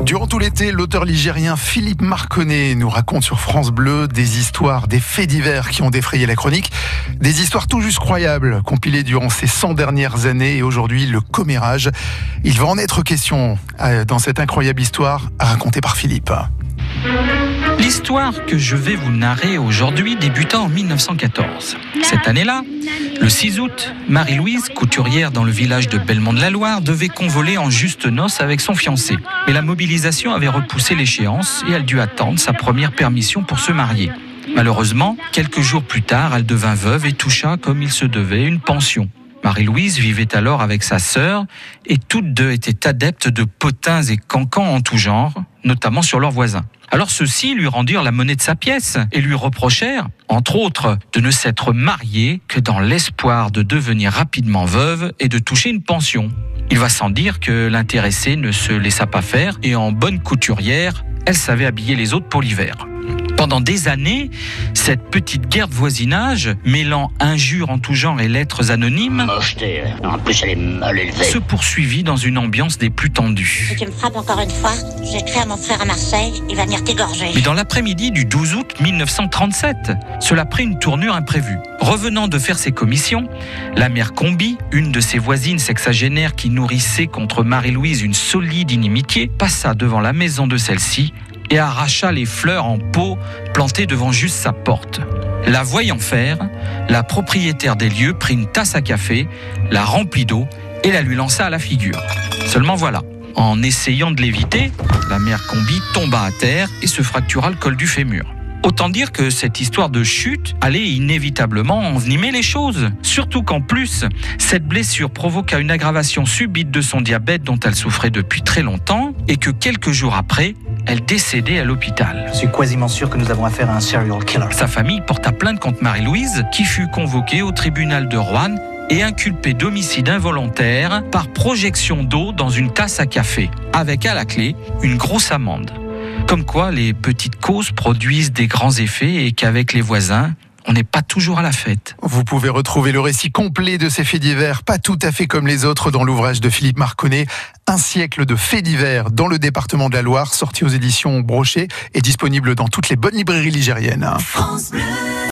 Durant tout l'été, l'auteur ligérien Philippe Marconnet nous raconte sur France Bleu des histoires, des faits divers qui ont défrayé la chronique, des histoires tout juste croyables compilées durant ces 100 dernières années et aujourd'hui le commérage. Il va en être question euh, dans cette incroyable histoire racontée par Philippe. L'histoire que je vais vous narrer aujourd'hui débuta en 1914. Cette année-là, le 6 août, Marie-Louise, couturière dans le village de Belmont-de-la-Loire, devait convoler en juste noces avec son fiancé. Mais la mobilisation avait repoussé l'échéance et elle dut attendre sa première permission pour se marier. Malheureusement, quelques jours plus tard, elle devint veuve et toucha, comme il se devait, une pension. Marie-Louise vivait alors avec sa sœur et toutes deux étaient adeptes de potins et cancans en tout genre, notamment sur leurs voisins. Alors ceux-ci lui rendirent la monnaie de sa pièce et lui reprochèrent, entre autres, de ne s'être mariée que dans l'espoir de devenir rapidement veuve et de toucher une pension. Il va sans dire que l'intéressée ne se laissa pas faire et en bonne couturière, elle savait habiller les autres pour l'hiver. Pendant des années, cette petite guerre de voisinage, mêlant injures en tout genre et lettres anonymes, En plus, elle est mal élevée. se poursuivit dans une ambiance des plus tendues. Si tu me frappes encore une fois, j'écris à mon frère à Marseille, il va venir t'égorger. Mais dans l'après-midi du 12 août 1937, cela prit une tournure imprévue. Revenant de faire ses commissions, la mère Combi, une de ses voisines sexagénaires qui nourrissait contre Marie-Louise une solide inimitié, passa devant la maison de celle-ci et arracha les fleurs en pot plantées devant juste sa porte. La voyant faire, la propriétaire des lieux prit une tasse à café, la remplit d'eau et la lui lança à la figure. Seulement voilà, en essayant de l'éviter, la mère Combi tomba à terre et se fractura le col du fémur. Autant dire que cette histoire de chute allait inévitablement envenimer les choses. Surtout qu'en plus, cette blessure provoqua une aggravation subite de son diabète dont elle souffrait depuis très longtemps et que quelques jours après, elle décédait à l'hôpital. Je suis quasiment sûr que nous avons affaire à un serial killer. Sa famille porta plainte contre Marie-Louise, qui fut convoquée au tribunal de Rouen et inculpée d'homicide involontaire par projection d'eau dans une tasse à café, avec à la clé une grosse amende. Comme quoi les petites causes produisent des grands effets et qu'avec les voisins, on n'est pas toujours à la fête. Vous pouvez retrouver le récit complet de ces faits divers, pas tout à fait comme les autres, dans l'ouvrage de Philippe Marconnet, Un siècle de faits divers dans le département de la Loire, sorti aux éditions Brochet et disponible dans toutes les bonnes librairies ligériennes.